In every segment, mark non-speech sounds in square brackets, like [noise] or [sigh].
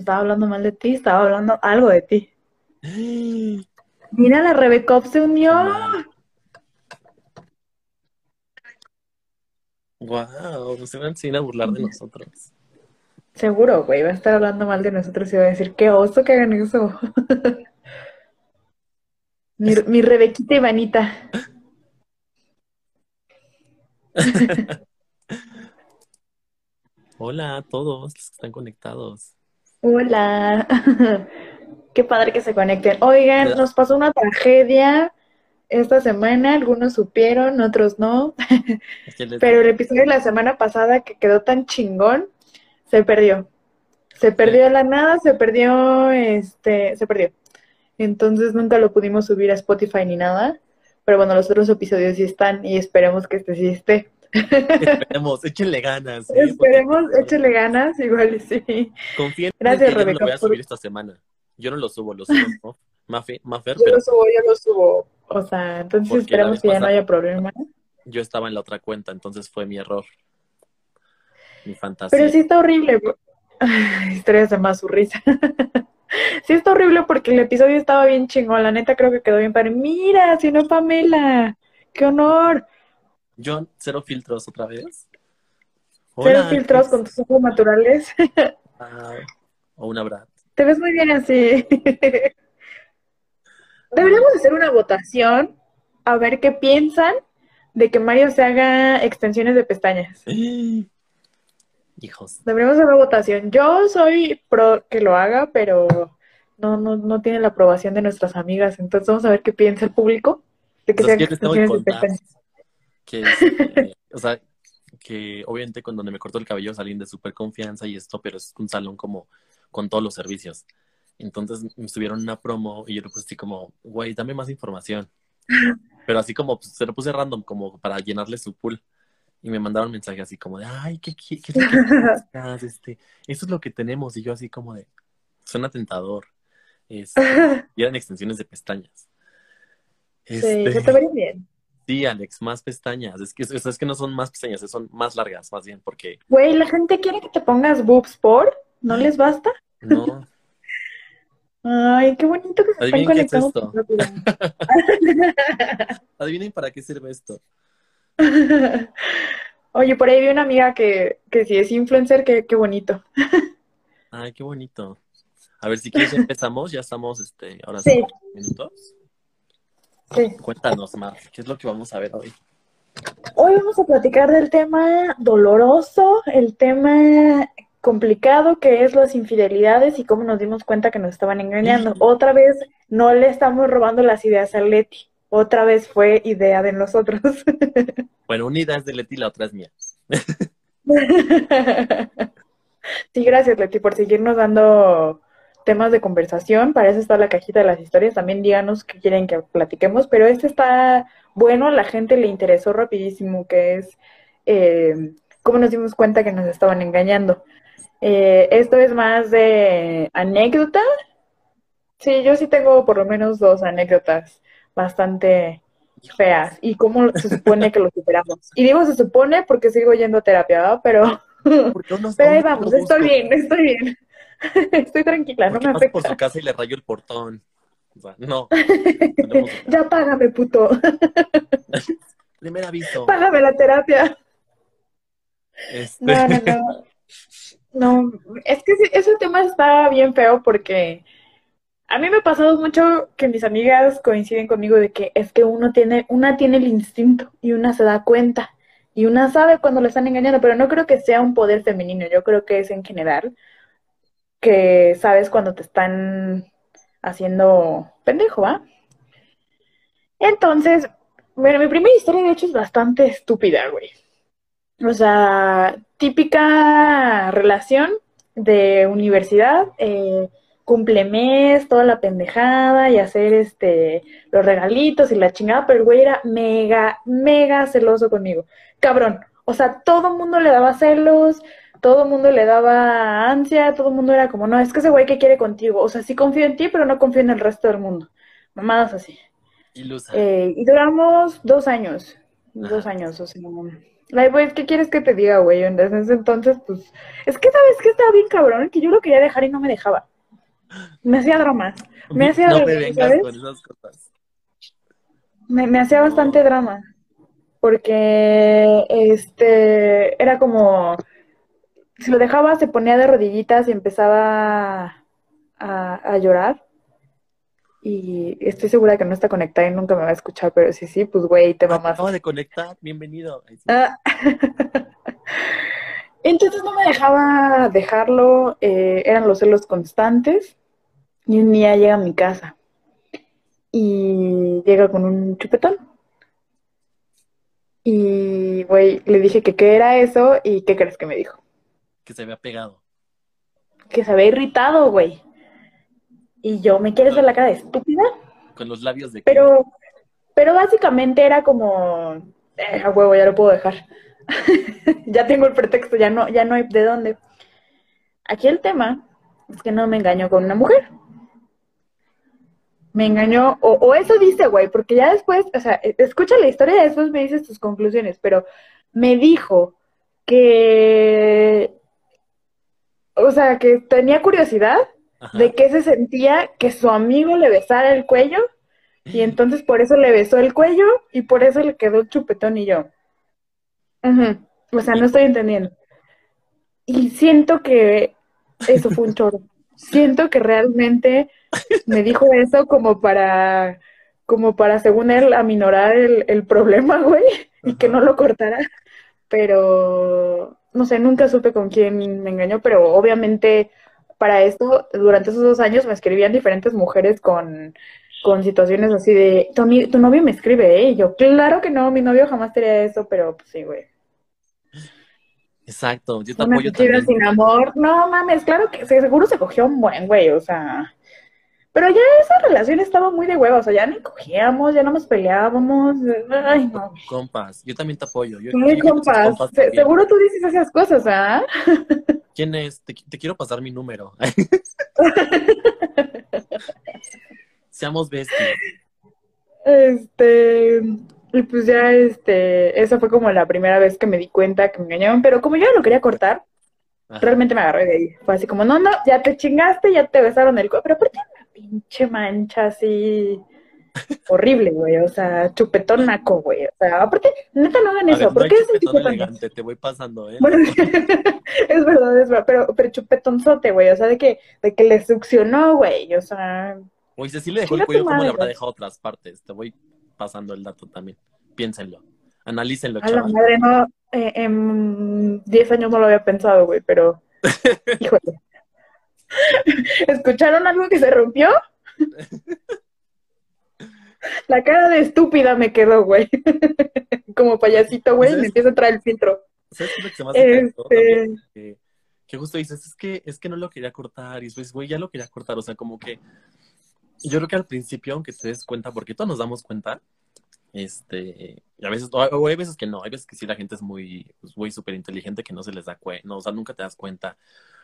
estaba hablando mal de ti, estaba hablando algo de ti. Mira, la Rebecop se unió. Wow, se van sin a burlar de nosotros. Seguro, güey, va a estar hablando mal de nosotros y va a decir, qué oso que hagan eso. [laughs] mi, mi Rebequita Ivanita. [laughs] Hola a todos los que están conectados. Hola. [laughs] Qué padre que se conecten. Oigan, nos pasó una tragedia esta semana, algunos supieron, otros no. Pero el episodio de la semana pasada que quedó tan chingón, se perdió. Se perdió la nada, se perdió, este, se perdió. Entonces nunca lo pudimos subir a Spotify ni nada. Pero bueno, los otros episodios sí están y esperemos que este sí esté. Esperemos, échenle ganas. Esperemos, échenle ganas, igual sí. Confíen Gracias, en Rebeca. lo voy a subir esta semana. Yo no lo subo, lo subo, ¿no? Mafer, yo pero lo subo, yo lo subo. O sea, entonces Porque esperemos que ya no haya problema. yo estaba en la otra cuenta, entonces fue mi error. Mi fantasía. Pero sí está horrible. Ay, Historias de más su risa. [laughs] sí está horrible porque el episodio estaba bien chingón. La neta creo que quedó bien padre. Mira, si no Pamela. ¡Qué honor! John, cero filtros otra vez. Cero filtros con tus ojos naturales. [laughs] Ah, o una Brad. Te ves muy bien así. [laughs] Deberíamos hacer una votación a ver qué piensan de que Mario se haga extensiones de pestañas. Hijos. Deberíamos hacer una votación. Yo soy pro que lo haga, pero no, no, no tiene la aprobación de nuestras amigas. Entonces vamos a ver qué piensa el público de que se haga extensiones de pestañas. Que, este, o sea, que obviamente donde me cortó el cabello salí de súper confianza y esto, pero es un salón como con todos los servicios. Entonces me subieron una promo y yo le puse así como, güey, dame más información. [laughs] Pero así como, pues, se lo puse random, como para llenarle su pool. Y me mandaron mensaje así como de, ay, ¿qué, qué, qué es [laughs] buscas? Este, esto es lo que tenemos. Y yo así como de, suena tentador. Este, [laughs] y eran extensiones de pestañas. Sí, Este, se te vería bien. Sí, Alex, más pestañas. Es que, es, es que no son más pestañas, son más largas, más bien, porque Güey, la gente quiere que te pongas boobs por, ¿no les basta? no. [laughs] Ay, qué bonito que se están qué es. [laughs] Adivinen para qué sirve esto. [laughs] Oye, por ahí vi una amiga que, que si es influencer, qué bonito. Ay, qué bonito. A ver, si quieres empezamos, ya estamos, este, ahora Sí. sí, minutos. Sí. Cuéntanos, Mar, ¿qué es lo que vamos a ver hoy? Hoy vamos a platicar del tema doloroso, el tema complicado que es las infidelidades y cómo nos dimos cuenta que nos estaban engañando. Otra vez no le estamos robando las ideas a Leti. Otra vez fue idea de nosotros. [laughs] Bueno, una idea es de Leti, la otra es mía. [laughs] Sí, gracias Leti por seguirnos dando temas de conversación. Para eso está la cajita de las historias. También díganos qué quieren que platiquemos. Pero este está bueno, a la gente le interesó rapidísimo, que es eh, cómo nos dimos cuenta que nos estaban engañando. Eh, esto es más de anécdota. Sí, yo sí tengo por lo menos dos anécdotas bastante feas y cómo se supone que lo superamos. Y digo se supone porque sigo yendo a terapia, ¿verdad? Pero, ¿Por qué no- [laughs] pero ahí vamos, estoy bien, estoy bien. [laughs] Estoy tranquila, no me paso por afecta. su casa y le rayo el portón. O sea, no. [laughs] Ya págame, puto. [laughs] Primer aviso. Págame la terapia. Este, No, no, no. No, es que ese, tema está bien feo porque a mí me ha pasado mucho que mis amigas coinciden conmigo de que es que uno tiene, una tiene el instinto y una se da cuenta y una sabe cuando le están engañando, pero no creo que sea un poder femenino, yo creo que es en general que sabes cuando te están haciendo pendejo, ¿va? Entonces, bueno, mi primera historia de hecho es bastante estúpida, güey. O sea, típica relación de universidad, eh, cumplemes, toda la pendejada y hacer este los regalitos y la chingada, pero el güey era mega, mega celoso conmigo. Cabrón. O sea, todo el mundo le daba celos, todo el mundo le daba ansia, todo el mundo era como, no, es que ese güey que quiere contigo. O sea, sí confío en ti, pero no confío en el resto del mundo. Mamadas así. Ilusa. Eh, y duramos dos años, dos años, o sea, pues, ¿qué quieres que te diga, güey? En ese entonces, pues, es que sabes que estaba bien cabrón, que yo lo quería dejar y no me dejaba. Me hacía drama. Me hacía no drama, me vengas ¿sabes? con esas cosas. Me, me hacía bastante drama. Porque, este, era como, si lo dejaba, se ponía de rodillitas y empezaba a, a llorar. Y estoy segura que no está conectada y nunca me va a escuchar, pero sí, sí, pues, güey, te mamás. Acabo de conectar, bienvenido. Sí. Ah. [laughs] Entonces no me dejaba dejarlo, eh, eran los celos constantes. Y un día llega a mi casa y llega con un chupetón. Y, güey, le dije que qué era eso y ¿qué crees que me dijo? Que se había pegado. Que se había irritado, güey. Y yo, ¿me quieres ver la cara de estúpida? Con los labios de Pero, pero básicamente era como, eh, a huevo, ya lo puedo dejar. [laughs] ya tengo el pretexto, ya no, ya no hay de dónde. Aquí el tema es que no me engañó con una mujer. Me engañó, o, o eso dice, güey, porque ya después, o sea, e- escucha la historia y después me dices tus conclusiones, pero me dijo que, o sea, que tenía curiosidad Ajá. de qué se sentía que su amigo le besara el cuello y entonces por eso le besó el cuello y por eso le quedó el chupetón y yo. O sea, no estoy entendiendo. Y siento que eso fue un choro. Siento que realmente me dijo eso como para, como para, según él, aminorar el, el problema, güey, y que no lo cortara. Pero, no sé, nunca supe con quién me engañó, pero obviamente para esto, durante esos dos años me escribían diferentes mujeres con, con situaciones así de, tu, tu novio me escribe, ¿eh? Y yo, claro que no, mi novio jamás te haría eso, pero pues sí, güey. Exacto, yo te Una apoyo también. sin amor. No mames, claro que se- seguro se cogió un buen güey, o sea. Pero ya esa relación estaba muy de hueva, o sea, ya ni cogíamos, ya no nos peleábamos. Ay, no. Compas, yo también te apoyo. Yo, Ay, yo compas, compas se- seguro tú dices esas cosas, ¿ah? [laughs] ¿Quién es? Te, te quiero pasar mi número. [laughs] Seamos bestias. Este, y pues ya, este, esa fue como la primera vez que me di cuenta que me engañaban, pero como yo lo quería cortar, Ajá. realmente me agarré de ahí. Fue así como, no, no, ya te chingaste, ya te besaron el cuello, pero aparte una pinche mancha así horrible, güey, o sea, chupetón naco, güey, o sea, aparte, neta no hagan A eso, ver, no ¿por hay qué ese chupetón elegante, te voy pasando, ¿eh? Bueno, [laughs] es verdad, es verdad, pero, pero chupetonzote, güey, o sea, de que, de que le succionó, güey, o sea, O dice, sí le dejó el cuello, ¿cómo le habrá dejado otras partes? Te voy pasando el dato también. Piénsenlo. Analícenlo, a la chaval. madre, no, eh, en 10 años no lo había pensado, güey, pero, [laughs] híjole. ¿Escucharon algo que se rompió? La cara de estúpida me quedó, güey. Como payasito, güey, me empieza a traer el filtro. ¿Sabes qué es lo que se me hace Este, también? Que, que justo dices, es que, es que no lo quería cortar. Y después, güey, ya lo quería cortar. O sea, como que yo creo que al principio, aunque te des cuenta, porque todos nos damos cuenta, este, y a veces, o, o hay veces que no, hay veces que sí la gente es muy, pues, güey, súper inteligente que no se les da cuenta, no, o sea, nunca te das cuenta,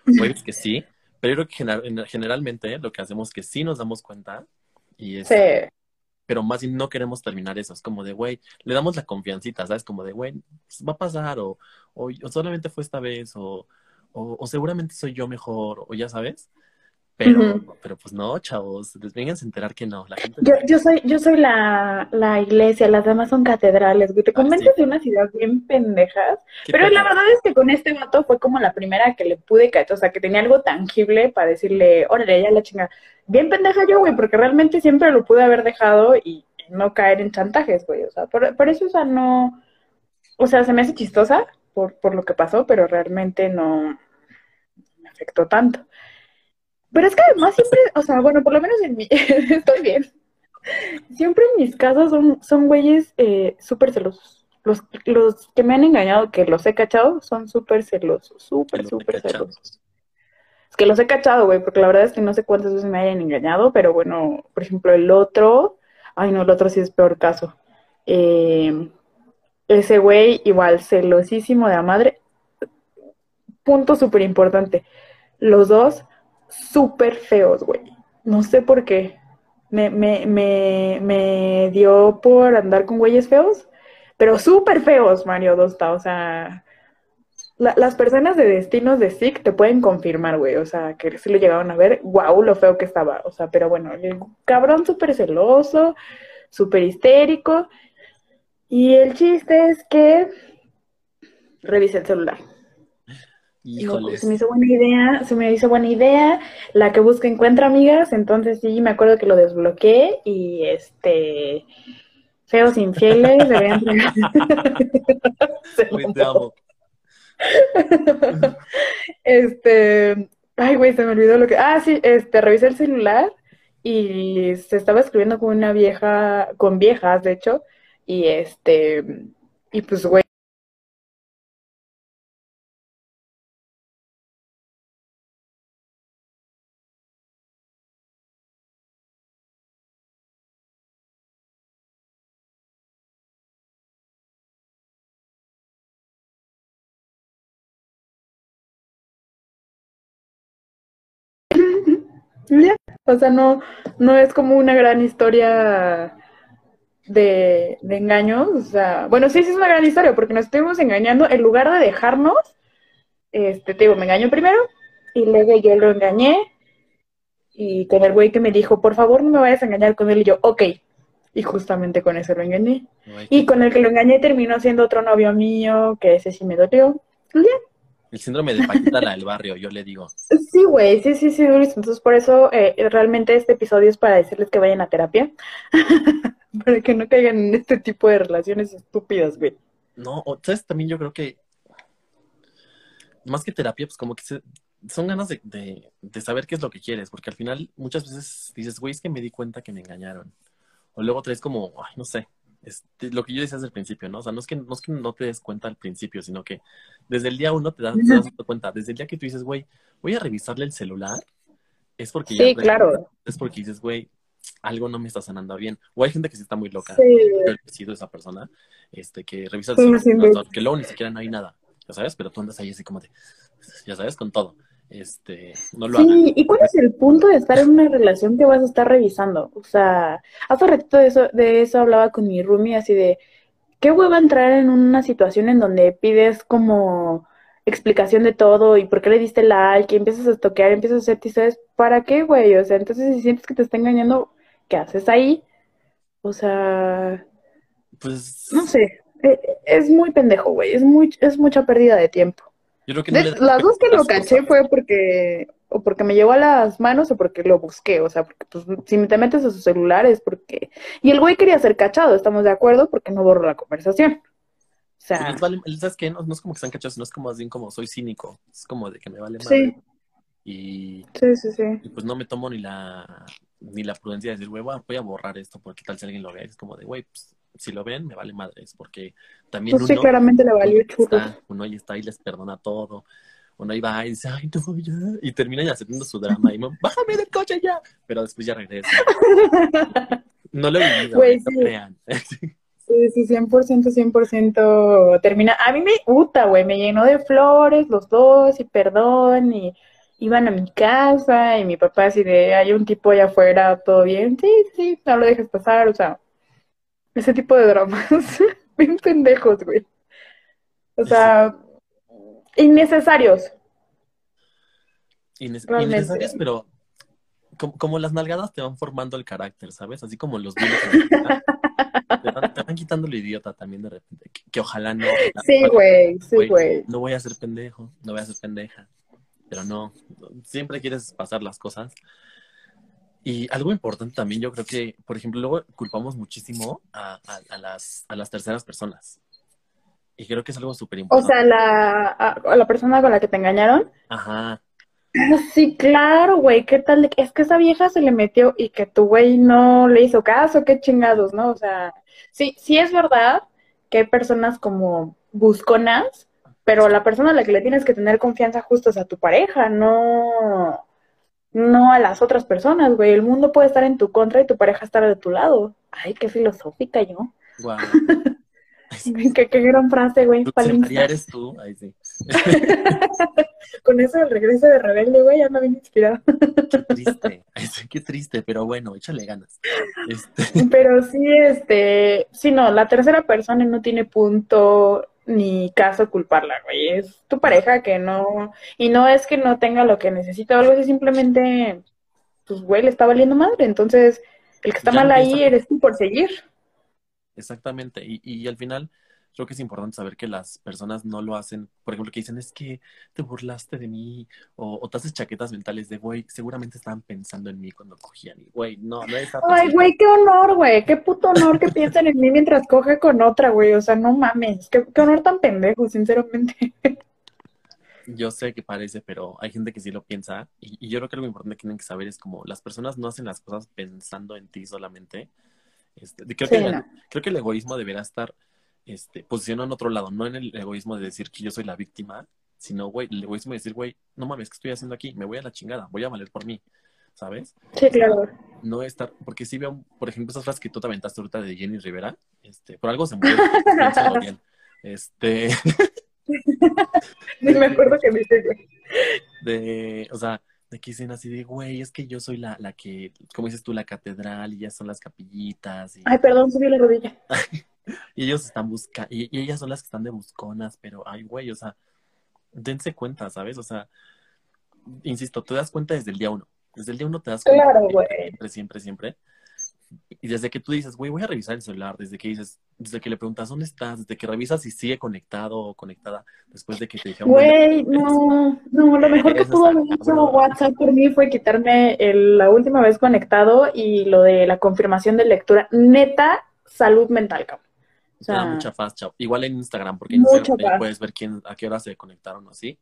o hay veces que sí, pero yo creo que gener- generalmente lo que hacemos es que sí nos damos cuenta, y es, sí. pero más bien no queremos terminar eso, es como de, güey, le damos la confiancita, ¿sabes? Como de, güey, pues, va a pasar, o, o, o solamente fue esta vez, o, o, o seguramente soy yo mejor, o ya sabes, pero, pero pues no, chavos, les vengan a enterar que no, la gente Yo, yo soy, yo soy la, la iglesia, las demás son catedrales, güey. Te Ah, convences sí. de unas ideas bien pendejas. ¿Qué Pero la verdad es que con este vato fue como la primera que le pude caer, o sea, que tenía algo tangible para decirle, órale, ya la chinga. Bien pendeja yo, güey, porque realmente siempre lo pude haber dejado y no caer en chantajes, güey. O sea, por, por eso, o sea, no. O sea, se me hace chistosa por, por lo que pasó, pero realmente no me afectó tanto. Pero es que además siempre, o sea, bueno, por lo menos en mi, [laughs] estoy bien. Siempre en mis casos son, son güeyes eh, súper celosos. Los, los que me han engañado, que los he cachado, son súper celosos, súper, súper celosos. Es que los he cachado, güey, porque la verdad es que no sé cuántas veces me hayan engañado, pero bueno, por ejemplo, el otro, ay no, el otro sí es peor caso. Eh, ese güey, igual, celosísimo de la madre. Punto súper importante. Los dos, súper feos, güey. No sé por qué. Me, me, me, me dio por andar con güeyes feos, pero súper feos, Mario Dosta, o sea, las personas de destinos de SIC te pueden confirmar, güey, o sea, que si lo llegaron a ver, guau, lo feo que estaba, o sea, pero bueno, el cabrón súper celoso, súper histérico, y el chiste es que revisé el celular. Híjoles. se me hizo buena idea, se me hizo buena idea, la que busca encuentra amigas, entonces sí, me acuerdo que lo desbloqueé y este feos infieles deberían Güey, te amo. [laughs] Este, ay, güey, se me olvidó lo que. Ah, sí, este, revisé el celular y se estaba escribiendo con una vieja, con viejas, de hecho, y este, y pues, güey. Ya, O sea, no, no es como una gran historia de, de engaños. O sea, bueno, sí, sí es una gran historia porque nos estuvimos engañando. En lugar de dejarnos, este, te digo, me engañó primero y luego yo lo engañé. Y con el güey que me dijo, por favor, no me vayas a engañar con él. Y yo, ok. Y justamente con ese lo engañé. Y con el que lo engañé terminó siendo otro novio mío, que ese sí me dolió. Ya. El síndrome de Paquita la del barrio, yo le digo. Sí, güey, sí, sí, sí. Entonces, por eso eh, realmente este episodio es para decirles que vayan a terapia. [laughs] para que no caigan en este tipo de relaciones estúpidas, güey. No, o- ¿sabes? También yo creo que más que terapia, pues como que se- son ganas de, de- de saber qué es lo que quieres, porque al final muchas veces dices, güey, es que me di cuenta que me engañaron. O luego traes como, ay, no sé, este, lo que yo decía desde el principio, ¿no? O sea, no es que no, es que no te des cuenta al principio, sino que desde el día uno te das, te das cuenta, desde el día que tú dices, güey, voy a revisarle el celular, es porque ya claro. es porque dices, güey, algo no me está sonando bien. O hay gente que sí está muy loca. Sí. Yo he sido esa persona, este, que revisa el Sí, celular, que luego ni siquiera no hay nada, ya sabes, pero tú andas ahí así como de, ya sabes, con todo. Este, no lo. Sí, ¿y cuál es el punto de estar en una relación que vas a estar revisando? O sea, hace ratito de eso, de eso hablaba con mi roomie, así de, ¿qué hueva entrar en una situación en donde pides como explicación de todo y por qué le diste like y empiezas a toquear, empiezas a hacer sabes ¿para qué, güey? O sea, entonces si sientes que te está engañando, ¿qué haces ahí? O sea, Pues, no sé, e- es muy pendejo, güey, es muy, es mucha pérdida de tiempo. Yo creo que no De- le las dos que lo caché cosas. fue porque o porque me llegó a las manos o porque lo busqué, o sea, porque pues si te metes a su celular es porque y el güey quería ser cachado, estamos de acuerdo porque no borró la conversación. O sea, les vale- ¿sabes qué? No, no es como que están cachados, no es como más bien como soy cínico, es como de que me vale sí, madre. Y, sí, sí, sí. y pues no me tomo ni la ni la prudencia de decir, güey, voy a- voy a borrar esto porque tal si alguien lo ve, es como de, güey, pues, si lo ven, me vale madres, porque también Pues sí, uno, claramente le valió está, uno ahí está y les perdona todo. Uno ahí va y dice, ay, no, ya. Y termina ya haciendo su drama y me, bájame del coche ya. Pero después ya regresa. [laughs] No lo he vivido, no sí. crean. [laughs] Sí, sí, 100%, 100% termina. A mí me gusta, güey, me llenó de flores los dos y perdón y iban a mi casa y mi papá así de, hay un tipo allá afuera, todo bien, sí, sí, no lo dejes pasar, o sea, ese tipo de dramas, [laughs] bien pendejos, güey. O sea, innecesarios. Ines- Realmente. Innecesarias, pero como, como las nalgadas te van formando el carácter, ¿sabes? Así como los vida, [laughs] te van, te van quitando lo idiota también de repente. Que, que ojalá no. Sí, güey, sí, güey. No voy a ser pendejo, no voy a ser pendeja. Pero no, siempre quieres pasar las cosas. Y algo importante también, yo creo que, por ejemplo, luego culpamos muchísimo a, a- a las, a las terceras personas. Y creo que es algo súper O importante. sea, la, a, la persona con la que te engañaron. Ajá, [laughs] Sí, claro, güey, ¿qué tal? Es que esa vieja se le metió y que tu güey no le hizo caso, qué chingados, ¿no? O sea, sí, sí es verdad que hay personas como busconas, pero la persona a la que le tienes que tener confianza justo es a tu pareja, no, no a las otras personas, güey. El mundo puede estar en tu contra y tu pareja estar de tu lado. Ay, qué filosófica yo. guau. [laughs] qué, qué gran frase, güey. María eres tú. Ahí sí. [laughs] Con eso del regreso de Rebelde, güey, ya me bien inspirado. Qué [laughs] triste. Ay, qué triste, pero bueno, échale ganas. Este, Pero sí, este, sí, no, la tercera persona no tiene punto ni caso culparla, güey. Es tu pareja que no, y no es que no tenga lo que necesita o algo así, simplemente, pues, güey, le está valiendo madre. Entonces, el que está Ya mal ahí eres tú por seguir. Exactamente, y, y al final creo que es importante saber que las personas no lo hacen, por ejemplo, que dicen es que te burlaste de mí o, o te haces chaquetas mentales de, güey, seguramente estaban pensando en mí cuando cogían y, güey, no, no es Ay, güey, qué honor, güey, qué puto honor que piensen en mí mientras coge con otra, güey. O sea, no mames, qué, qué honor tan pendejo, sinceramente. Yo sé que parece, pero hay gente que sí lo piensa y, y yo creo que algo importante que tienen que saber es como las personas no hacen las cosas pensando en ti solamente. Este, creo, Sí, que, no. creo que el egoísmo deberá estar este, posicionado en otro lado, no en el egoísmo de decir que yo soy la víctima, sino, güey, el egoísmo de decir, güey, no mames, ¿qué estoy haciendo aquí? Me voy a la chingada, voy a valer por mí, ¿sabes? Sí, claro. No estar, porque si veo, por ejemplo, esas frases que tú te aventaste ahorita de Jenny Rivera, este, por algo se murió, [laughs] bien. Este, [laughs] Sí, me acuerdo que dice, güey. [laughs] de, o sea, de que dicen así de, güey, es que yo soy la, la que, como dices tú, la catedral y ellas son las capillitas y, Ay, perdón, subí la rodilla. [laughs] y ellos están buscando, y, y ellas son las que están de busconas, pero, ay, güey, o sea, dense cuenta, ¿sabes? O sea, insisto, te das cuenta desde el día uno, desde el día uno te das cuenta. Claro, güey. Siempre, siempre, siempre. Y desde que tú dices, güey, voy a revisar el celular, desde que dices, desde que le preguntas, ¿dónde estás? Desde que revisas si sigue conectado o conectada, después de que te dijeron, Güey, no, no, lo mejor que pudo haber hecho. WhatsApp por mí fue quitarme el- la última vez conectado y lo de la confirmación de lectura. Neta, salud mental, cabrón. O sea, mucha faz, chao. Igual en Instagram, porque en Instagram puedes ver quién, a qué hora se conectaron o así.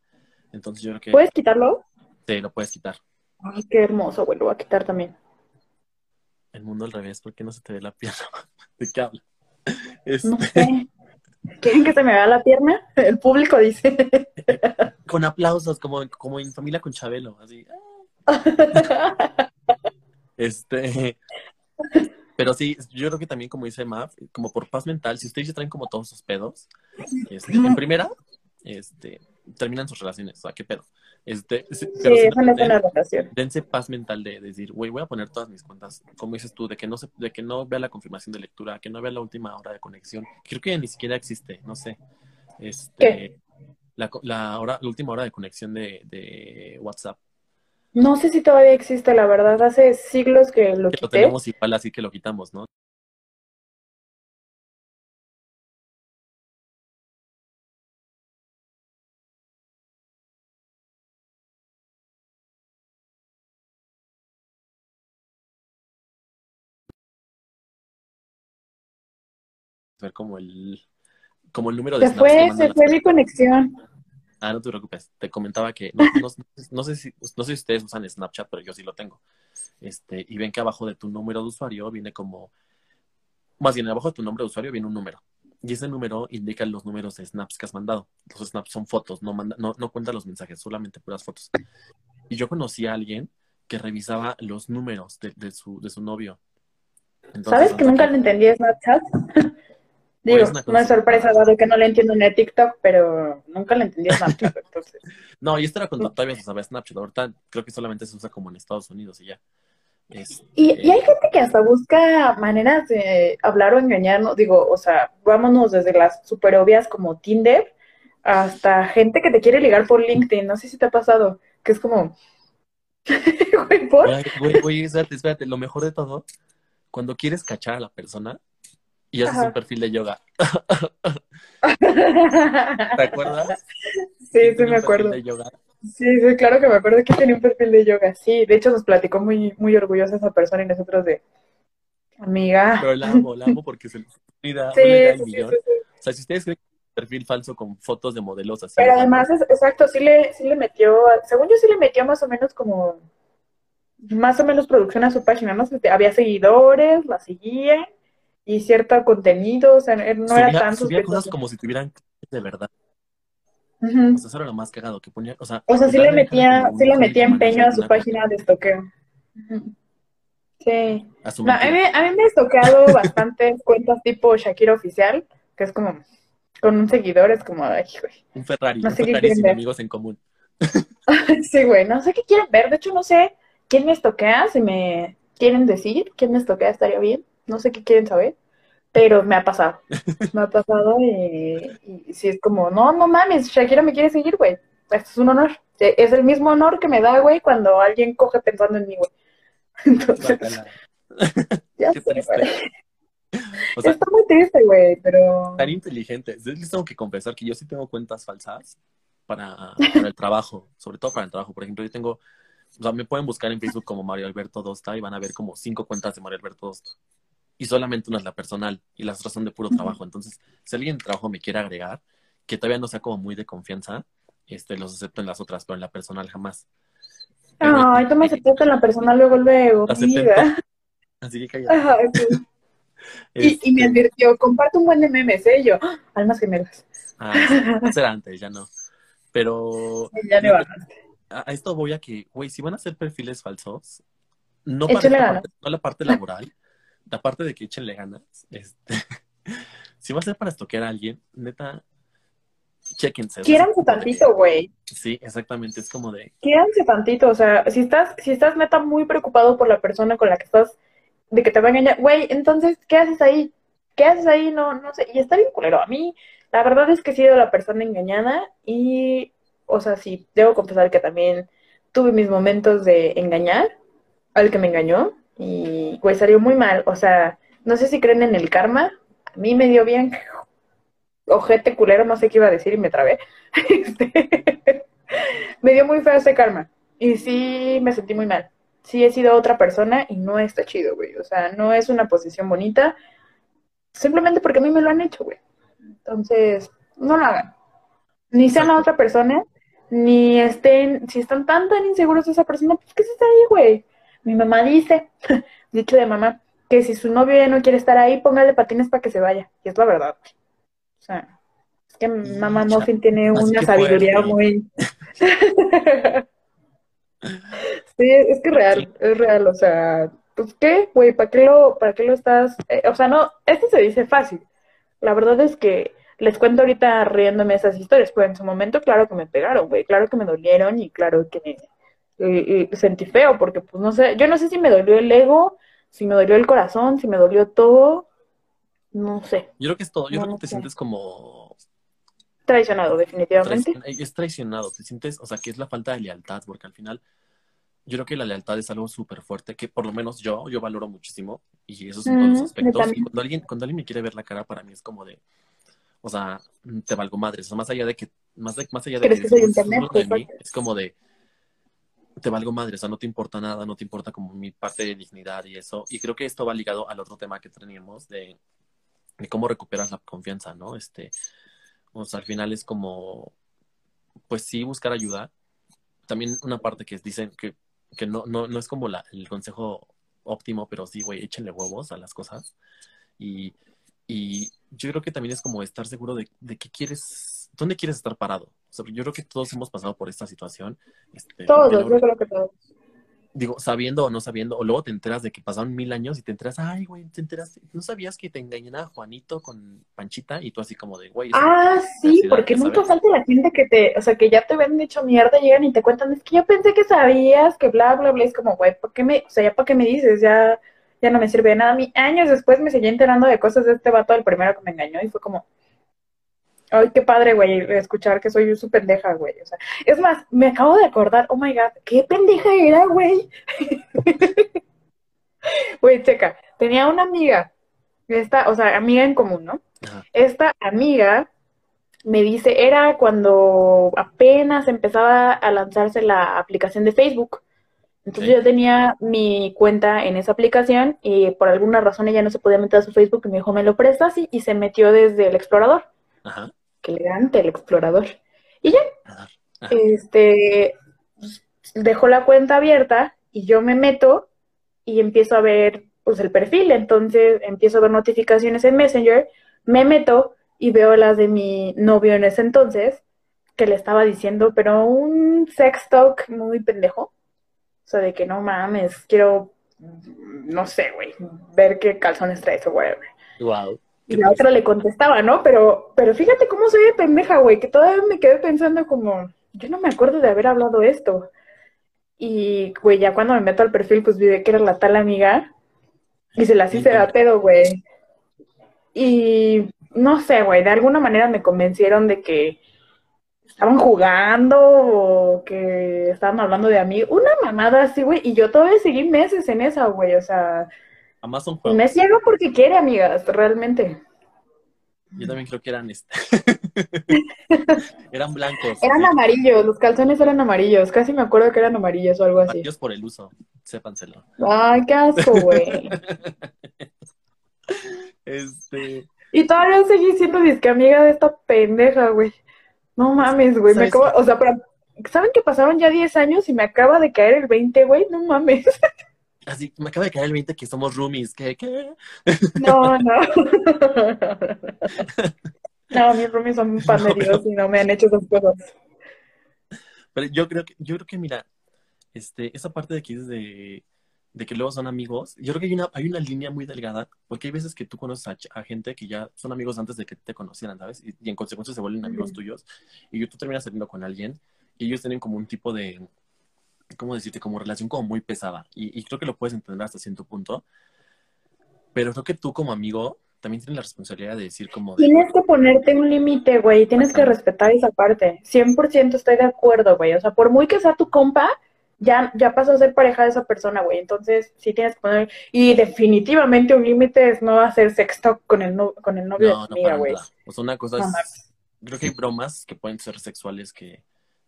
Entonces yo creo que ¿puedes quitarlo? te lo puedes quitar. Ay, qué hermoso, güey, lo voy a quitar también. El mundo al revés, ¿por qué no se te ve la pierna? [laughs] ¿De qué habla? [laughs] Este, No sé. ¿Quieren que se me vea la pierna? [laughs] El público dice. con aplausos, como, como en familia con Chabelo, así. Este, pero sí, yo creo que también, como dice Maf, como por paz mental, si ustedes ya traen como todos sus pedos, este, en primera, este, terminan sus relaciones, o sea, qué pedo. Este, sí, pero den- una dense paz mental de decir, güey, voy a poner todas mis cuentas, como dices tú, de que no se, de que no vea la confirmación de lectura, que no vea la última hora de conexión. Creo que ni siquiera existe, no sé. Este. La, la hora, la última hora de conexión de, de WhatsApp. No sé si todavía existe, la verdad. Hace siglos que lo Que lo quité. tenemos igual así que lo quitamos, ¿no? Ver como el, como el número de Se fue, se fue mi conexión. Ah, no te preocupes. Te comentaba que no, [laughs] no, no sé si, no sé si ustedes usan Snapchat, pero yo sí lo tengo. Este, y ven que abajo de tu número de usuario viene como, más bien abajo de tu nombre de usuario viene un número. Y ese número indica los números de snaps que has mandado. Los snaps son fotos, no manda, no, no cuenta los mensajes, solamente puras fotos. Y yo conocí a alguien que revisaba los números de, de su, de su novio. Entonces, ¿Sabes que nunca le entendí Snapchat? [laughs] Digo, es una sorpresa dado que no le entiendo ni a TikTok, pero nunca le entendí a [laughs] Snapchat, entonces. No, y esto era cuando todavía se usaba Snapchat. Ahorita creo que solamente se usa como en Estados Unidos y ya. Este, Y, y hay gente que hasta busca maneras de hablar o engañarnos, digo, o sea, vámonos desde las super obvias como Tinder hasta gente que te quiere ligar por LinkedIn, no sé si te ha pasado, que es como, [laughs] güey, ¿por? Ay, Güey, güey, espérate, espérate. Lo mejor de todo, cuando quieres cachar a la persona y haces Ajá. un perfil de yoga. [laughs] ¿Te acuerdas? Sí, sí me acuerdo. de yoga. Sí, sí, claro que me acuerdo que tenía un perfil de yoga. Sí, de hecho nos platicó muy, muy orgullosa esa persona y nosotros de amiga. Pero la amo, la amo porque se le da Sí, sí, sí, millón. O sea, si ustedes creen que es un perfil falso con fotos de modelos así. Pero además, es, exacto, sí le, sí le metió, según yo sí le metió más o menos como, más o menos producción a su página, ¿no? Había seguidores, la seguían y cierto contenido, o sea, no era tan subía cosas como si tuvieran de verdad. Ujú. O sea, eso era lo más cagado, que ponía, o sea, O sea, sí le metía, sí le metía empeño a su página de estoqueo. Sí. a su No, a mí, a mí me he estoqueado [laughs] bastantes cuentas tipo Shakira Oficial, que es como con un seguidor, es como, ay, güey. Un Ferrari, No un sé Ferrari sin ver. amigos en común. [laughs] Sí, güey, no sé qué quieren ver. De hecho, no sé quién me estoquea. Si me quieren decir quién me estoquea, estaría bien. No sé qué quieren saber, pero me ha pasado. [laughs] Me ha pasado y, y sí es como, no, no mames, Shakira me quiere seguir, güey. Esto es un honor. E- Es el mismo honor que me da, güey, cuando alguien coge pensando en mí, güey. [laughs] Entonces, [laughs] ya Qué sé. O sea, Está muy triste, güey, pero... tan inteligente. Les tengo que confesar que yo sí tengo cuentas falsas para, para el trabajo, sobre todo para el trabajo. Por ejemplo, yo tengo, o sea, me pueden buscar en Facebook como Mario Alberto Dosta y van a ver como cinco cuentas de Mario Alberto Dosta. Y solamente una es la personal y las otras son de puro trabajo. Entonces, si alguien de trabajo me quiere agregar, que todavía no sea como muy de confianza, este, los acepto en las otras, pero en la personal jamás. Ay, tú me aceptaste en la persona luego, luego. Así que cállate. Ajá, sí. [laughs] Y, y me Este, advirtió, comparte un buen de memes, ¿eh? Yo, ¡ah! almas gemelas. ah, eso era antes, ya no. Pero Ya le bajaste. a a esto voy a que, güey, si van a hacer perfiles falsos, no para ganas. parte, no la parte laboral, la parte de que échenle ganas, este, [laughs] si va a ser para estoquear a alguien, neta, chéquense. Quiéranse tantito, güey. Sí, exactamente, es como de, Quiéranse tantito. O sea, si estás, si estás neta muy preocupado por la persona con la que estás, de que te va a engañar, güey, entonces, ¿qué haces ahí? ¿Qué haces ahí? No, no sé. Y está bien culero. A mí, la verdad es que he sido la persona engañada y, o sea, sí, debo confesar que también tuve mis momentos de engañar al que me engañó y, güey, salió muy mal. O sea, no sé si creen en el karma. A mí me dio bien [laughs] ojete culero, no sé qué iba a decir y me trabé. [laughs] Este, me dio muy feo ese karma. Y sí me sentí muy mal. Sí he sido otra persona y no está chido, güey. O sea, no es una posición bonita. Simplemente porque a mí me lo han hecho, güey. Entonces, no lo hagan. Ni sean a otra persona, ni estén, si están tan tan inseguros de esa persona, pues que se está ahí, güey. Mi mamá dice, [laughs] dicho de mamá, que si su novio ya no quiere estar ahí, póngale patines para que se vaya. Y es la verdad. O sea, es que mamá Muffin tiene una sabiduría muy... [laughs] Sí, es que es real, es real, o sea, pues qué, güey, ¿para qué lo, para qué lo estás? eh, o sea, no, esto se dice fácil. La verdad es que les cuento ahorita riéndome esas historias, pero en su momento, claro que me pegaron, güey, claro que me dolieron y claro que eh, eh, sentí feo, porque pues no sé, yo no sé si me dolió el ego, si me dolió el corazón, si me dolió todo, no sé, yo creo que es todo, yo No, creo no que te sé. sientes como traicionado definitivamente. traicion- es traicionado, te sientes, o sea, que es la falta de lealtad, porque al final, yo creo que la lealtad es algo súper fuerte, que por lo menos yo, yo valoro muchísimo, y eso es en todos los yo aspectos, y cuando alguien, cuando alguien me quiere ver la cara, para mí es como de, o sea, mm, te valgo madres, o sea, más allá de que, más, de- más allá de ¿Crees que soy de mí, es como de, te valgo madre, o sea, no te importa nada, no te importa como mi parte de dignidad y eso, y creo que esto va ligado al otro tema que teníamos de, cómo recuperas la confianza, ¿no? Este, o sea, al final es como, pues sí, buscar ayuda. También una parte que dicen que, que no, no, no es como el consejo óptimo, pero sí, güey, échenle huevos a las cosas. Y, y yo creo que también es como estar seguro de qué quieres, dónde quieres estar parado. Sea, yo creo que todos hemos pasado por esta situación. Este, Todos, yo creo que todos. digo, sabiendo o no sabiendo, o luego te enteras de que pasaron mil años y te enteras, ay, güey, te enteras, no sabías que te engañaba Juanito con Panchita y tú así como de, güey, Ah, sí, porque nunca falta la gente que te, o sea, que ya te ven dicho mierda, llegan y te cuentan, es que yo pensé que sabías, que bla, bla, bla, es como, güey, ¿por qué me, o sea, ya para qué me dices? Ya, ya no me sirve de nada. A mí, años después me seguí enterando de cosas de este vato, el primero que me engañó, y fue como, ay, qué padre, güey, escuchar que soy su pendeja, güey. O sea, es más, me acabo de acordar, oh my god, qué pendeja era, güey. [laughs] Güey, checa, tenía una amiga, esta, o sea, amiga en común, ¿no? Ajá. Esta amiga me dice, era cuando apenas empezaba a lanzarse la aplicación de Facebook. Entonces Ok. yo tenía mi cuenta en esa aplicación y por alguna razón ella no se podía meter a su Facebook y me dijo, ¿me lo prestas? Y, y se metió desde el explorador. Ajá. Qué elegante el explorador. Y ya, este, pues, dejó la cuenta abierta y yo me meto y empiezo a ver pues el perfil, entonces empiezo a ver notificaciones en Messenger, me meto y veo las de mi novio en ese entonces, que le estaba diciendo, pero un sex talk muy pendejo, o sea, de que no mames, quiero, no sé, güey, ver qué calzones traes o whatever. Wow. Y la otra le contestaba, ¿no? Pero, pero fíjate cómo soy de pendeja, güey, que todavía me quedé pensando como, yo no me acuerdo de haber hablado esto. Y, güey, ya cuando me meto al perfil, pues vi que era la tal amiga. Y se la hice de pedo, güey. Y no sé, güey, de alguna manera me convencieron de que estaban jugando o que estaban hablando de mí. Una mamada así, güey. Y yo todavía seguí meses en esa, güey. O sea, Amazon me ciego porque quiere, amigas, realmente. Yo también creo que eran este. [laughs] eran blancos. Eran amarillos, los calzones eran amarillos. Casi me acuerdo que eran amarillos o algo así. Amarillos por el uso, sépanselo. Ay, qué asco, güey. [laughs] este. Y todavía seguí siendo disque amiga de esta pendeja, güey. No mames, güey. Me acabo... O sea, pero... ¿saben que pasaron ya 10 años y me acaba de caer el 20, güey? No mames. [laughs] Así, me acaba de caer el 20 que somos roomies. ¿Qué? ¿Qué? No, no. no, mis roomies son [laughs] un pan de Dios y no me han hecho esas cosas. Pero yo creo que, yo creo que, mira, este, esa parte de aquí es de, de que luego son amigos, yo creo que hay una, hay una línea muy delgada, porque hay veces que tú conoces a, gente que ya son amigos antes de que te conocieran, ¿sabes? Y, en consecuencia se vuelven amigos tuyos, y tú terminas saliendo con alguien, y ellos tienen como un tipo de, ¿cómo decirte? Como relación como muy pesada. Y, creo que lo puedes entender hasta cierto punto. Pero creo que tú como amigo también tienes la responsabilidad de decir como... Tienes que ponerte un límite, güey. Tienes que respetar esa parte. 100% estoy de acuerdo, güey. O sea, por muy que sea tu compa, ya, ya pasó a ser pareja de esa persona, güey. Entonces, sí tienes que poner... Y definitivamente un límite es no hacer sexto con el, con el novio de tu amiga, güey. O sea, una cosa es... Creo que hay bromas que pueden ser sexuales que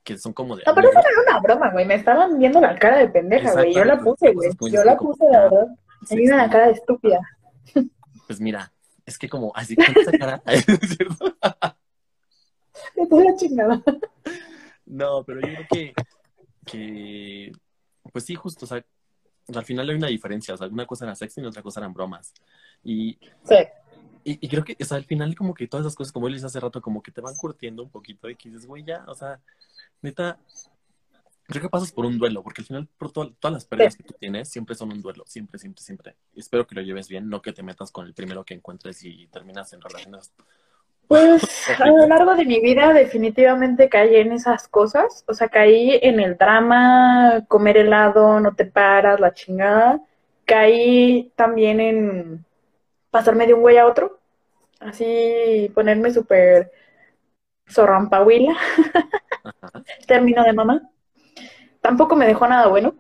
que son como de. No, pero eso no era una broma, güey. Me estaban viendo la cara de pendeja, güey. Yo la puse, güey. Yo la puse, la verdad. Me vino la cara de estúpida. Pues mira, es que como así con esa cara, [laughs] ¿es cierto? De toda la chingada. No, pero yo creo que, que pues sí, justo, o sea, al final hay una diferencia, o sea, una cosa era sexy y otra cosa eran bromas. Y, sí. y, y, creo que, o sea, al final como que todas esas cosas, como él dice hace rato, como que te van curtiendo un poquito y que dices, güey, ya, o sea, neta, creo que pasas por un duelo, porque al final por todas las pérdidas que tú tienes siempre son un duelo, siempre, siempre, siempre. espero que lo lleves bien, no que te metas con el primero que encuentres y terminas en relaciones. Pues [laughs] a lo largo de mi vida definitivamente caí en esas cosas, o sea, caí en el drama, comer helado, no te paras, la chingada. Caí también en pasarme de un güey a otro, así ponerme súper zorrampahuila, [laughs] término de mamá. Tampoco me dejó nada bueno,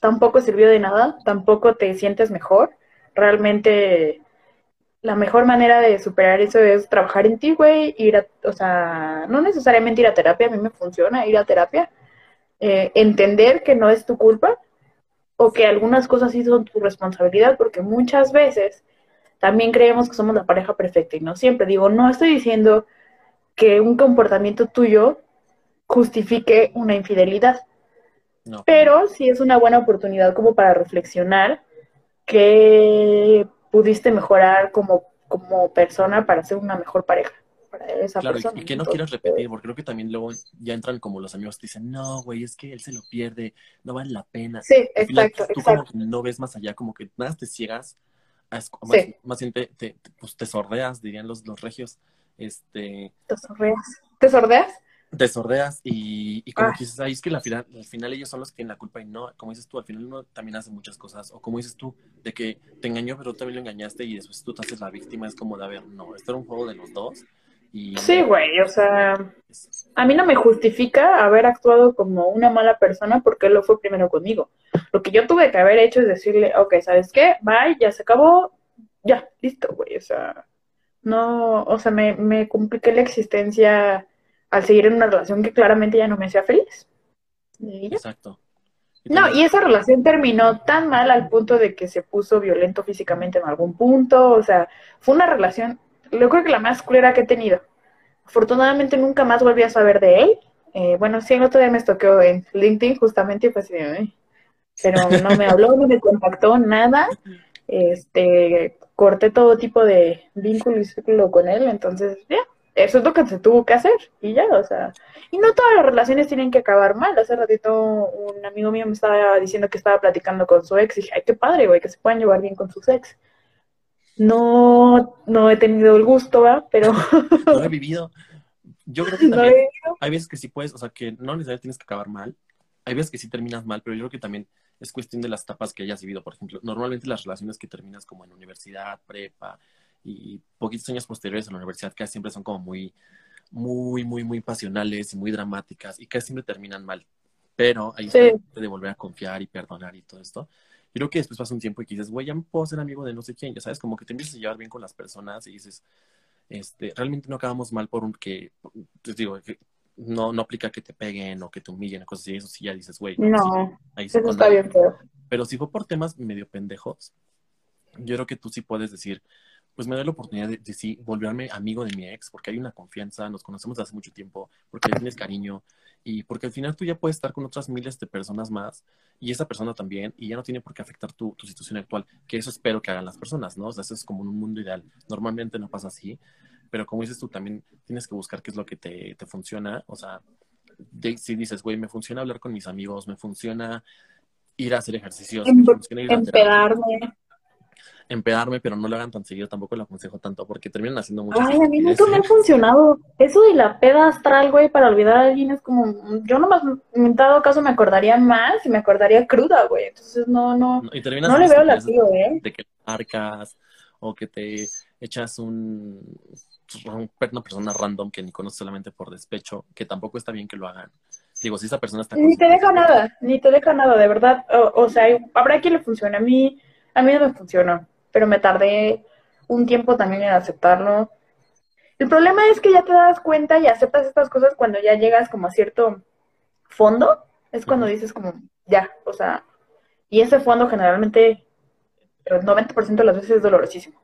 tampoco sirvió de nada, tampoco te sientes mejor. Realmente la mejor manera de superar eso es trabajar en ti, güey, ir a, o sea, no necesariamente ir a terapia, a mí me funciona ir a terapia, eh, entender que no es tu culpa o que algunas cosas sí son tu responsabilidad, porque muchas veces también creemos que somos la pareja perfecta y no siempre. Digo, no estoy diciendo que un comportamiento tuyo justifique una infidelidad. Pero sí es una buena oportunidad como para reflexionar que pudiste mejorar como, como persona para ser una mejor pareja. Para esa claro, persona. y que no quieras repetir, porque creo que también luego ya entran como los amigos que dicen, no, güey, es que él se lo pierde, no vale la pena. Sí, exacto. tú como que no ves más allá, como que nada te ciegas, más, más bien te, te, pues te sordeas, dirían los, los regios, este... ¿Te sordeas? ¿Te sordeas? Te sordeas y, y como ah. que dices, ay, es que al final, al final ellos son los que tienen la culpa y no, como dices tú, al final uno también hace muchas cosas, o como dices tú, de que te engañó pero tú también lo engañaste y después tú te haces la víctima, es como de, a ver, no, esto era un juego de los dos. Y... Sí, güey, o sea, a mí no me justifica haber actuado como una mala persona porque él lo fue primero conmigo. Lo que yo tuve que haber hecho es decirle, ok, ¿sabes qué? Bye, ya se acabó, ya, listo, güey, o sea, no, o sea, me, me compliqué la existencia al seguir en una relación que claramente ya no me hacía feliz. Exacto. no, y esa relación terminó tan mal al punto de que se puso violento físicamente en algún punto, o sea, fue una relación, yo creo que la más culera que he tenido. Afortunadamente nunca más volví a saber de él. Eh, bueno, sí, el otro día me toqueó en LinkedIn justamente y fue así, pero no me habló, no me contactó, nada. Este, corté todo tipo de vínculo y círculo con él, entonces ya, eso es lo que se tuvo que hacer y ya, o sea, y no todas las relaciones tienen que acabar mal. Hace ratito un amigo mío me estaba diciendo que estaba platicando con su ex y dije, ay, qué padre, güey, que se puedan llevar bien con sus ex. No no he tenido el gusto, ¿va? Pero... no lo he [laughs] vivido. Yo creo que también hay veces que sí puedes, o sea, que no necesariamente tienes que acabar mal. Hay veces que sí terminas mal, pero yo creo que también es cuestión de las etapas que hayas vivido. Por ejemplo, normalmente las relaciones que terminas como en universidad, prepa y poquitos años posteriores a la universidad casi siempre son como muy, muy, muy, muy pasionales y muy dramáticas y casi siempre terminan mal. Pero ahí sí. de volver a confiar y perdonar y todo esto. Creo que después pasa un tiempo y que dices, güey, ya me puedo ser amigo de no sé quién, ya sabes, como que te empiezas a llevar bien con las personas y dices, este, realmente no acabamos mal por un que, te digo, que no, no aplica que te peguen o que te humillen o cosas así, eso sí ya dices, güey. No, ahí eso está bien pero Pero si fue por temas medio pendejos, yo creo que tú sí puedes decir, pues me doy la oportunidad de, de, sí volverme amigo de mi ex, porque hay una confianza, nos conocemos desde hace mucho tiempo, porque tienes cariño y porque al final tú ya puedes estar con otras miles de personas más y esa persona también, y ya no tiene por qué afectar tu, tu situación actual, que eso espero que hagan las personas, ¿no? O sea, eso es como un mundo ideal. Normalmente no pasa así, pero como dices tú, también tienes que buscar qué es lo que te, te funciona. O sea, si dices, güey, me funciona hablar con mis amigos, me funciona ir a hacer ejercicios, em me funciona ir a empedarme. Empedarme, pero no lo hagan tan seguido, tampoco lo aconsejo tanto, porque terminan haciendo mucho. Ay, a mí nunca me ha funcionado. Eso de la peda astral, güey, para olvidar a alguien es como, yo nomás, en dado caso me acordaría más y me acordaría cruda, güey. Entonces no, no, no, y no le veo la tío, ¿eh? De que marcas o que te echas un una persona random que ni conoces solamente por despecho, que tampoco está bien que lo hagan. Digo, si esa persona está... Ni te deja nada, ni te deja nada, de verdad. O, o, sea, habrá quien le funcione. A mí, a mí no me funcionó, pero me tardé un tiempo también en aceptarlo. El problema es que ya te das cuenta y aceptas estas cosas cuando ya llegas como a cierto fondo. Es cuando dices como, ya, o sea, y ese fondo generalmente, el 90% de las veces es dolorosísimo.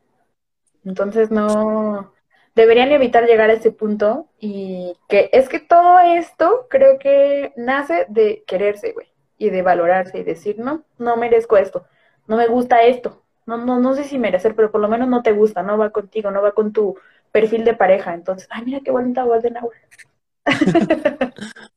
Entonces no, deberían evitar llegar a ese punto y que es que todo esto creo que nace de quererse, güey, y de valorarse y decir, no, no merezco esto, no me gusta esto, no, no, no sé si merecer, pero por lo menos no te gusta, no va contigo, no va con tu perfil de pareja, entonces, ay, mira qué bonita voz de Nahuel. [laughs]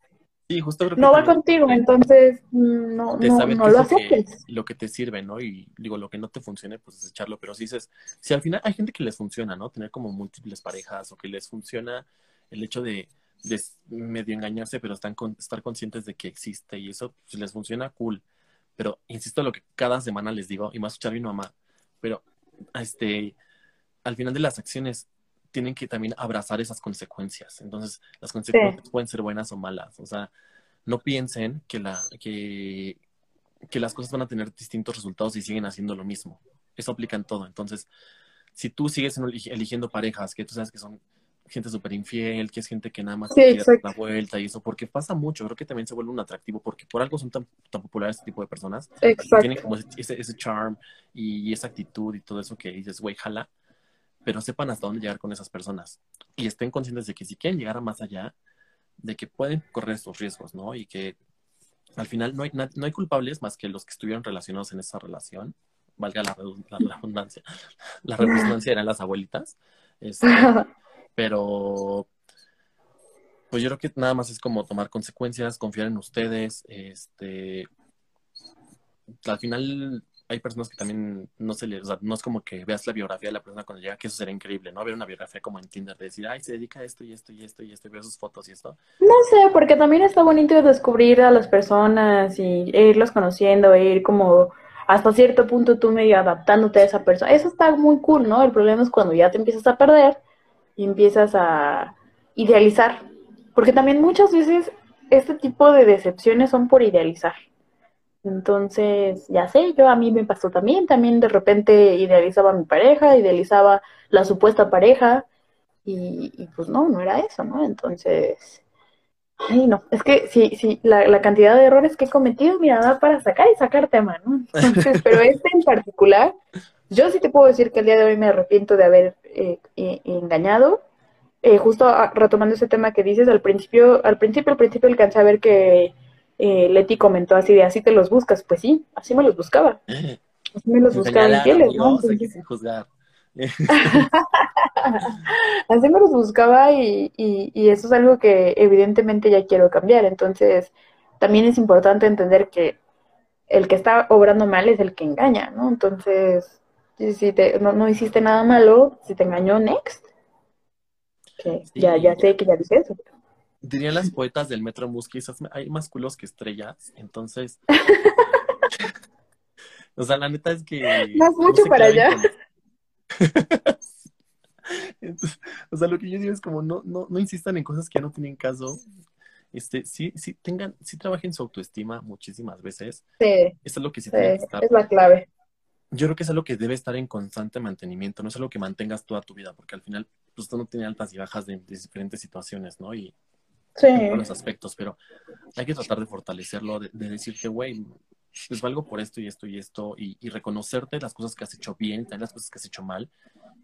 Sí, justo no va contigo, entonces mm, no, no, no lo aceptes. Lo que te sirve, ¿no? Y digo, lo que no te funcione, pues desecharlo. Pero si dices, si al final hay gente que les funciona, ¿no? Tener como múltiples parejas o que les funciona el hecho de, de medio engañarse, pero están con, estar conscientes de que existe y eso, pues les funciona cool. Pero insisto lo que cada semana les digo, y más escuchar mi mamá, pero este, al final de las acciones tienen que también abrazar esas consecuencias. Entonces, las consecuencias sí. pueden ser buenas o malas. O sea, no piensen que, la, que, que las cosas van a tener distintos resultados y siguen haciendo lo mismo. Eso aplica en todo. Entonces, si tú sigues eligiendo parejas que tú sabes que son gente súper infiel, que es gente que nada más sí, quiere dar la vuelta y eso, porque pasa mucho, creo que también se vuelve un atractivo, porque por algo son tan, tan populares este tipo de personas, Exacto. tienen como ese, ese charm y esa actitud y todo eso que dices, güey, jala, pero sepan hasta dónde llegar con esas personas y estén conscientes de que si quieren llegar a más allá, de que pueden correr estos riesgos, ¿no? Y que al final no hay, no hay culpables más que los que estuvieron relacionados en esa relación, valga la, redundancia, [laughs] la [laughs] redundancia eran las abuelitas, este, [laughs] pero pues yo creo que nada más es como tomar consecuencias, confiar en ustedes, este, al final hay personas que también no se les, o sea, no es como que veas la biografía de la persona cuando llega, que eso sería increíble, ¿no? Ver una biografía como en Tinder, de decir, ay, se dedica a esto y esto y esto y esto, y veo sus fotos y esto. No sé, porque también está bonito descubrir a las personas y e irlos conociendo, e ir como hasta cierto punto tú medio adaptándote a esa persona. Eso está muy cool, ¿no? El problema es cuando ya te empiezas a perder y empiezas a idealizar. Porque también muchas veces este tipo de decepciones son por idealizar. Entonces, ya sé, yo a mí me pasó también, también de repente idealizaba a mi pareja, idealizaba la supuesta pareja y, y pues no, no era eso, ¿no? Entonces, ay no, es que sí, sí, la, cantidad de errores que he cometido, mira, da para sacar y sacar tema, ¿no? Entonces, pero este en particular, yo sí te puedo decir que el día de hoy me arrepiento de haber eh, eh, engañado. Eh, justo retomando ese tema que dices, al principio, al principio, al principio alcancé a ver que eh, Leti comentó así de así te los buscas, pues sí, así me los buscaba. Así me los buscaba infieles, ¿no? Entonces... juzgar. [laughs] así me los buscaba y, y, y, eso es algo que evidentemente ya quiero cambiar. Entonces, también es importante entender que el que está obrando mal es el que engaña, ¿no? Entonces, Si te, no, no hiciste nada malo, si te engañó, next. Que ya, ya sé que ya dije eso. Dirían las poetas del Metro Musky, hay más culos que estrellas, entonces... [laughs] o sea, la neta es que... Más mucho para allá. [laughs] o sea, lo que yo digo es como no, no, no insistan en cosas que ya no tienen caso. Este, sí, sí tengan, sí trabajen su autoestima muchísimas veces. Sí. Eso es lo que sí, que estar. Es la clave. Yo creo que es algo que debe estar en constante mantenimiento, no es algo que mantengas toda tu vida, porque al final, pues tú no tienes altas y bajas de, diferentes situaciones, ¿no? Y sí. en todos los aspectos, pero hay que tratar de fortalecerlo, de, de decirte, güey, pues valgo por esto y esto y esto, y, reconocerte las cosas que has hecho bien y también las cosas que has hecho mal,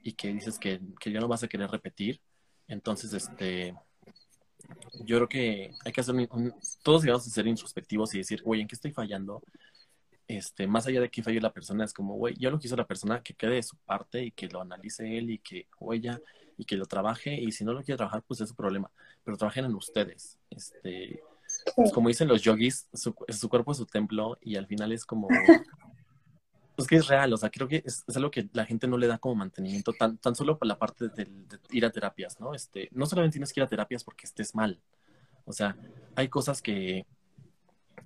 y que dices que, que ya no vas a querer repetir. Entonces, este, yo creo que hay que hacer un, todos debemos ser introspectivos y decir, güey, ¿en qué estoy fallando? Este, más allá de que falle la persona, es como, güey, yo lo quiso la persona que quede de su parte y que lo analice él y que, o ella, y que lo trabaje, y si no lo quiere trabajar, pues es su problema, pero trabajen en ustedes. Este, pues como dicen los yogis, su, su cuerpo es su templo y al final es como, [laughs] pues que es real, o sea, creo que es, algo que la gente no le da como mantenimiento, tan, tan solo por la parte de, ir a terapias, ¿no? Este, no solamente tienes que ir a terapias porque estés mal, o sea, hay cosas que,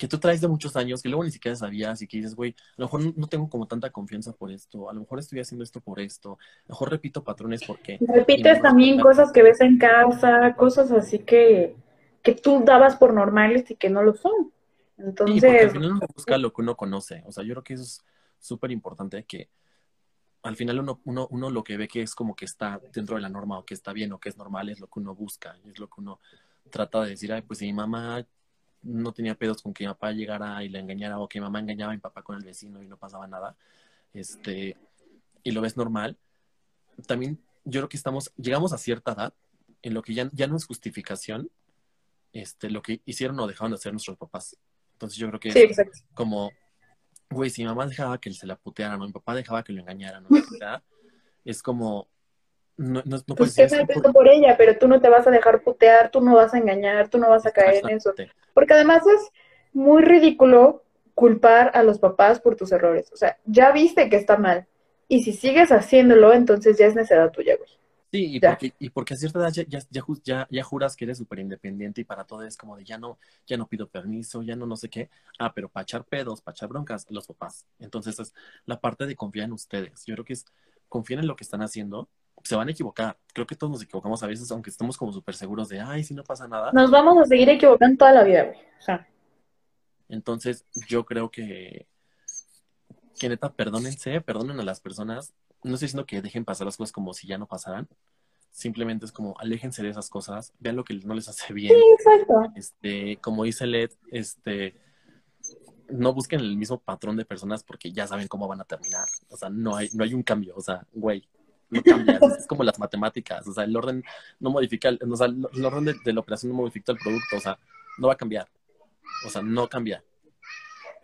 que tú traes de muchos años que luego ni siquiera sabías y que dices, güey, a lo mejor no tengo como tanta confianza por esto, a lo mejor estoy haciendo esto por esto, a lo mejor repito patrones porque... Repites también cosas que ves en casa, cosas así que, que tú dabas por normales y que no lo son. Entonces... Sí, porque al final uno busca lo que uno conoce, o sea, yo creo que eso es súper importante que al final uno, uno, uno lo que ve que es como que está dentro de la norma o que está bien o que es normal es lo que uno busca, es lo que uno trata de decir, ay, pues si mi mamá no tenía pedos con que mi papá llegara y la engañara o que mi mamá engañaba a mi papá con el vecino y no pasaba nada, este, y lo ves normal, también yo creo que estamos, llegamos a cierta edad en lo que ya, ya no es justificación, este, lo que hicieron o dejaron de hacer nuestros papás. Entonces yo creo que es como güey, si mi mamá dejaba que se la puteara, ¿no? Mi papá dejaba que lo engañaran, ¿no? es como, no, no, no pues por... por... ella, pero tú no te vas a dejar putear, tú no vas a engañar, tú no vas a caer en eso. Porque además es muy ridículo culpar a los papás por tus errores. O sea, ya viste que está mal. Y si sigues haciéndolo, entonces ya es necesidad tuya, güey. Sí, y porque, y porque, a cierta edad ya, ya, ya, ya juras que eres súper independiente y para todo es como de ya no, ya no pido permiso, ya no no sé qué. Ah, pero para echar pedos, para echar broncas, los papás. Entonces es la parte de confiar en ustedes. Yo creo que es confíen en lo que están haciendo. Se van a equivocar. Creo que todos nos equivocamos a veces, aunque estemos como súper seguros de, ay, si no pasa nada. Nos vamos a seguir equivocando toda la vida, güey. O sea. Entonces, yo creo que, que neta, perdónense, perdonen a las personas no estoy diciendo que dejen pasar las cosas como si ya no pasaran. Simplemente es como aléjense de esas cosas, vean lo que no les hace bien. Sí, exacto. Este, como dice Led, este, no busquen el mismo patrón de personas porque ya saben cómo van a terminar. O sea, no hay, no hay un cambio. O sea, güey, no cambia. es como las matemáticas. O sea, el orden no modifica, el, o sea, el orden de, la operación no modifica el producto. O sea, no va a cambiar. O sea, no cambia.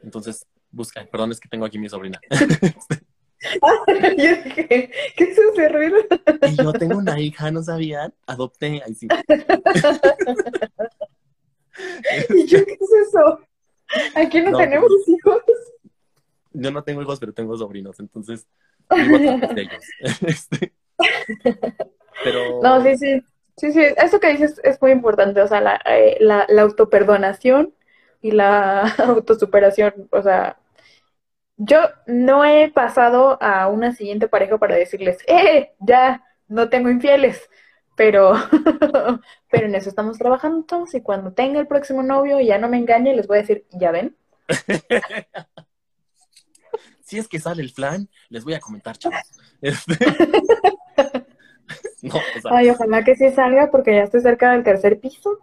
Entonces, busca. Perdón, es que tengo aquí mi sobrina. [laughs] [laughs] yo dije, ¿qué es ese y yo tengo una hija, ¿no sabían? Adopté, ahí sí. [laughs] ¿Y yo qué es eso? Aquí no, tenemos pues, hijos. Yo no tengo hijos, pero tengo sobrinos, entonces vivo de [laughs] ellos. [laughs] Este, pero... No, sí, sí. Sí, sí, eso que dices es muy importante, o sea, la, eh, la, la autoperdonación y la [laughs] autosuperación, o sea, yo no he pasado a una siguiente pareja para decirles, ¡eh! Ya, no tengo infieles. Pero, pero en eso estamos trabajando todos y cuando tenga el próximo novio y ya no me engañe, les voy a decir, ¿ya ven? Si es que sale el plan, les voy a comentar, chavos. [laughs] Este, [laughs] Ay, ojalá que sí salga porque ya estoy cerca del tercer piso.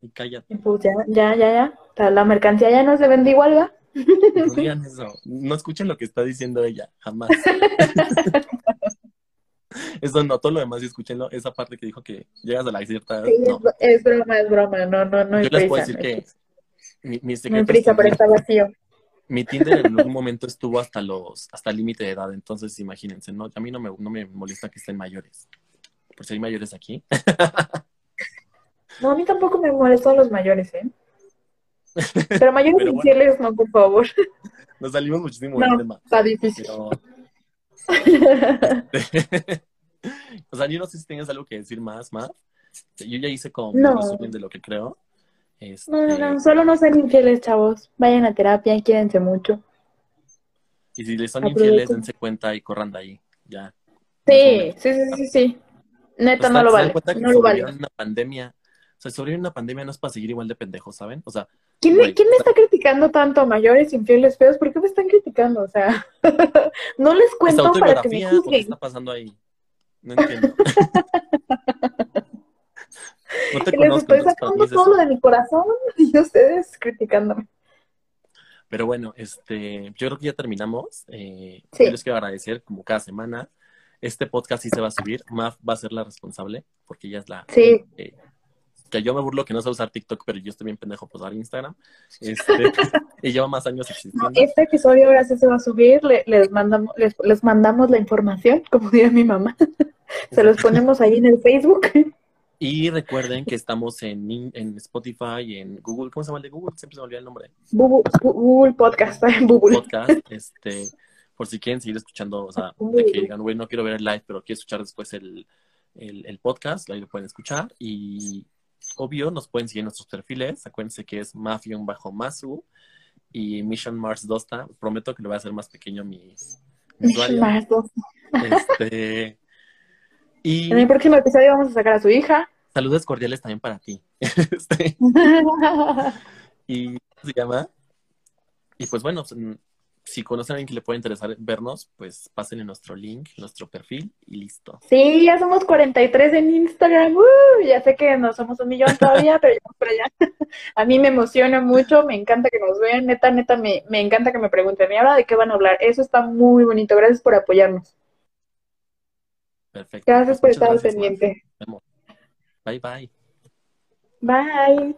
Y cállate. pues ya, ya, ya, ya. La mercancía ya no se vende igual, ¿va? No digan eso. No escuchen lo que está diciendo ella, jamás. [laughs] Eso no, todo lo demás, escúchenlo. Esa parte que dijo que llegas a la cierta. es, broma, es broma. No, no, no. Yo les puedo decir que mi, mi secreto. prisa, pero está vacío. Mi Tinder en algún momento estuvo hasta los hasta el límite de edad, entonces imagínense, ¿no? A mí no me, no me molesta que estén mayores. Por si hay mayores aquí. No, a mí tampoco me molestan los mayores, ¿eh? Pero mayores infieles no, por favor. Nos salimos muchísimo del tema. Está difícil. [laughs] [laughs] o sea, yo no sé si tienes algo que decir más, más. Yo ya hice como No. un resumen de lo que creo. Este, No, no, no, solo no sean infieles, chavos. Vayan a terapia, quédense mucho. Y si les son Aprovechen. infieles, dense cuenta y corran de ahí. Ya. Sí, sí, sí, sí, sí. Neta, O sea, no lo ¿se dan vale. No lo vale. una pandemia. O sea, sobrevivir una pandemia no es para seguir igual de pendejos, ¿saben? O sea, ¿Quién, Güey, ¿Quién me está criticando tanto? ¿Mayores, infieles, feos? ¿Por qué me están criticando? O sea, [laughs] no les cuento para que me ¿o qué juzguen. está pasando ahí? No entiendo. [laughs] no te les estoy sacando todo de mi corazón [laughs] y ustedes criticándome. Pero bueno, este, yo creo que ya terminamos. Eh, Sí. Yo les quiero agradecer, como cada semana. Este podcast sí se va a subir. Maf va a ser la responsable, porque ella es la. Sí. eh, que yo me burlo que no sé usar TikTok, pero yo estoy bien pendejo por usar Instagram. Este, [laughs] y lleva más años existiendo. Este episodio ahora sí se va a subir, le- les, mandamos, les, les mandamos la información, como diría mi mamá. [laughs] Se los ponemos ahí en el Facebook. Y recuerden que estamos en, en Spotify y en Google. ¿Cómo se llama el de Google? Siempre se me olvida el nombre. Google, Google Podcast, [laughs] Google. Podcast. Este, por si quieren seguir escuchando, o sea, de que digan, güey, no quiero ver el live, pero quiero escuchar después el, el, el podcast, ahí lo pueden escuchar. Y obvio, nos pueden seguir en nuestros perfiles. Acuérdense que es Mafion bajo Masu y Mission Mars Dosta. Prometo que lo voy a hacer más pequeño mi, mi usuario. Más dos. Este, y En el próximo episodio vamos a sacar a su hija. saludos cordiales también para ti. [laughs] Este, y ¿cómo se llama? Y pues bueno, mm, si conocen a alguien que le puede interesar vernos, pues pasen en nuestro link, nuestro perfil y listo. Sí, ya somos 43 en Instagram. ¡Uh! ya sé que no somos un millón todavía, [laughs] pero ya para allá. A mí me emociona mucho, me encanta que nos vean. Neta, neta, me, me encanta que me pregunten. ¿Y ahora de qué van a hablar? Eso está muy bonito. Gracias por apoyarnos. Perfecto. Gracias por muchas estar al pendiente. Bye bye. Bye.